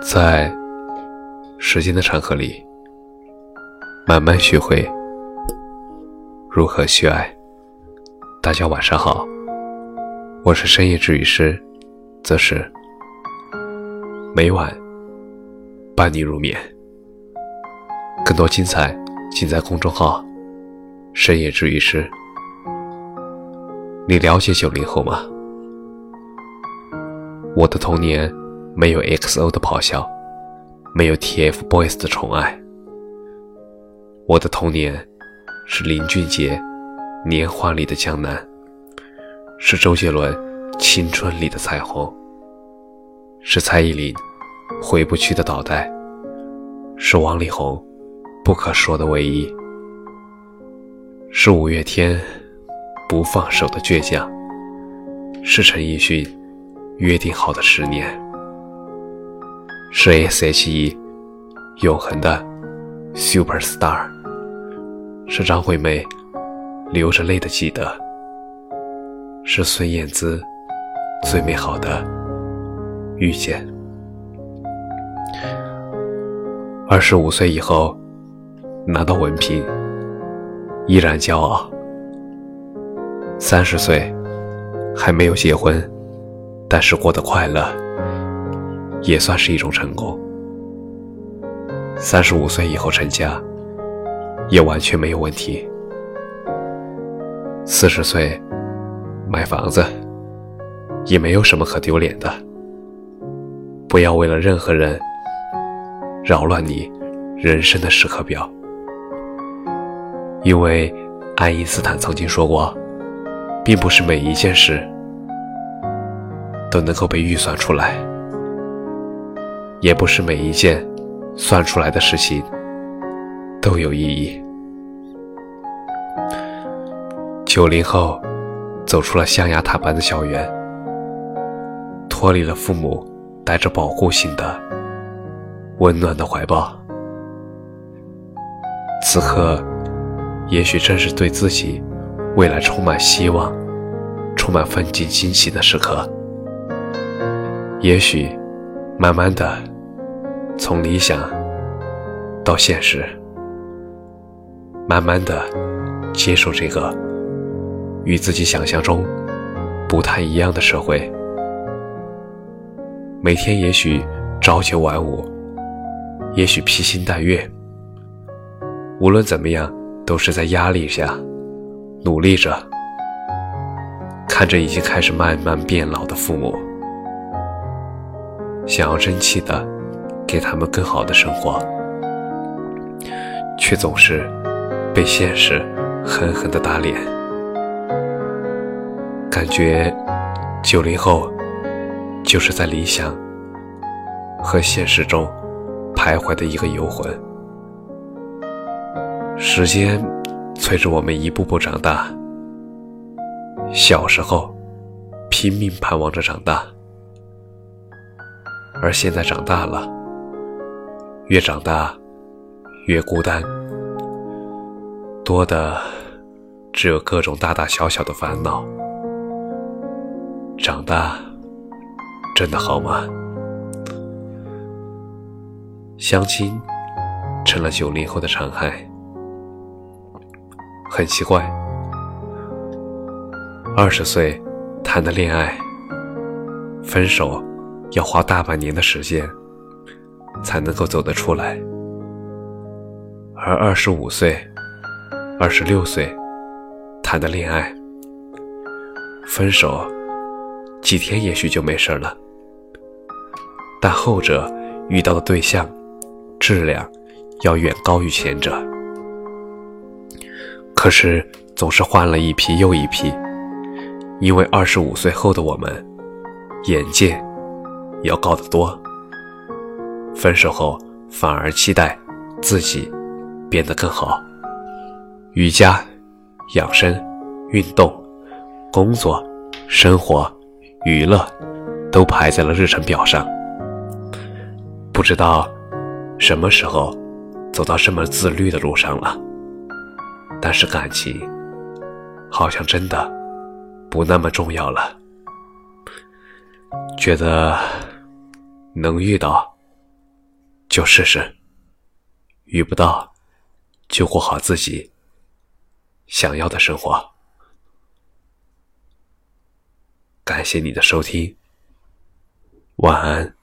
在时间的长河里，慢慢学会如何去爱。大家晚上好，我是深夜治愈师，则是每晚伴你入眠。更多精彩尽在公众号“深夜治愈师”。你了解九零后吗？我的童年没有 XO 的咆哮，没有 TFBOYS 的宠爱。我的童年是林俊杰《年华里的江南》，是周杰伦《青春里的彩虹》，是蔡依林《回不去的倒带》，是王力宏《不可说的唯一》，是五月天不放手的倔强，是陈奕迅。约定好的十年，是 S.H.E 永恒的 Super Star，是张惠妹流着泪的记得，是孙燕姿最美好的遇见。二十五岁以后拿到文凭，依然骄傲。三十岁还没有结婚。但是过得快乐，也算是一种成功。三十五岁以后成家，也完全没有问题。四十岁买房子，也没有什么可丢脸的。不要为了任何人扰乱你人生的时刻表，因为爱因斯坦曾经说过，并不是每一件事。都能够被预算出来，也不是每一件算出来的事情都有意义。九零后走出了象牙塔般的校园，脱离了父母带着保护性的温暖的怀抱。此刻，也许正是对自己未来充满希望、充满奋进惊喜的时刻。也许，慢慢的，从理想到现实，慢慢的接受这个与自己想象中不太一样的社会。每天也许朝九晚五，也许披星戴月，无论怎么样，都是在压力下努力着，看着已经开始慢慢变老的父母。想要争气的给他们更好的生活，却总是被现实狠狠的打脸。感觉九零后就是在理想和现实中徘徊的一个游魂。时间催着我们一步步长大，小时候拼命盼望着长大。而现在长大了，越长大越孤单，多的只有各种大大小小的烦恼。长大真的好吗？相亲成了九零后的常态，很奇怪，二十岁谈的恋爱，分手。要花大半年的时间才能够走得出来，而二十五岁、二十六岁谈的恋爱，分手几天也许就没事了，但后者遇到的对象质量要远高于前者，可是总是换了一批又一批，因为二十五岁后的我们眼界。要高得多。分手后反而期待自己变得更好。瑜伽、养生、运动、工作、生活、娱乐，都排在了日程表上。不知道什么时候走到这么自律的路上了。但是感情好像真的不那么重要了。觉得。能遇到就试试，遇不到就过好自己想要的生活。感谢你的收听，晚安。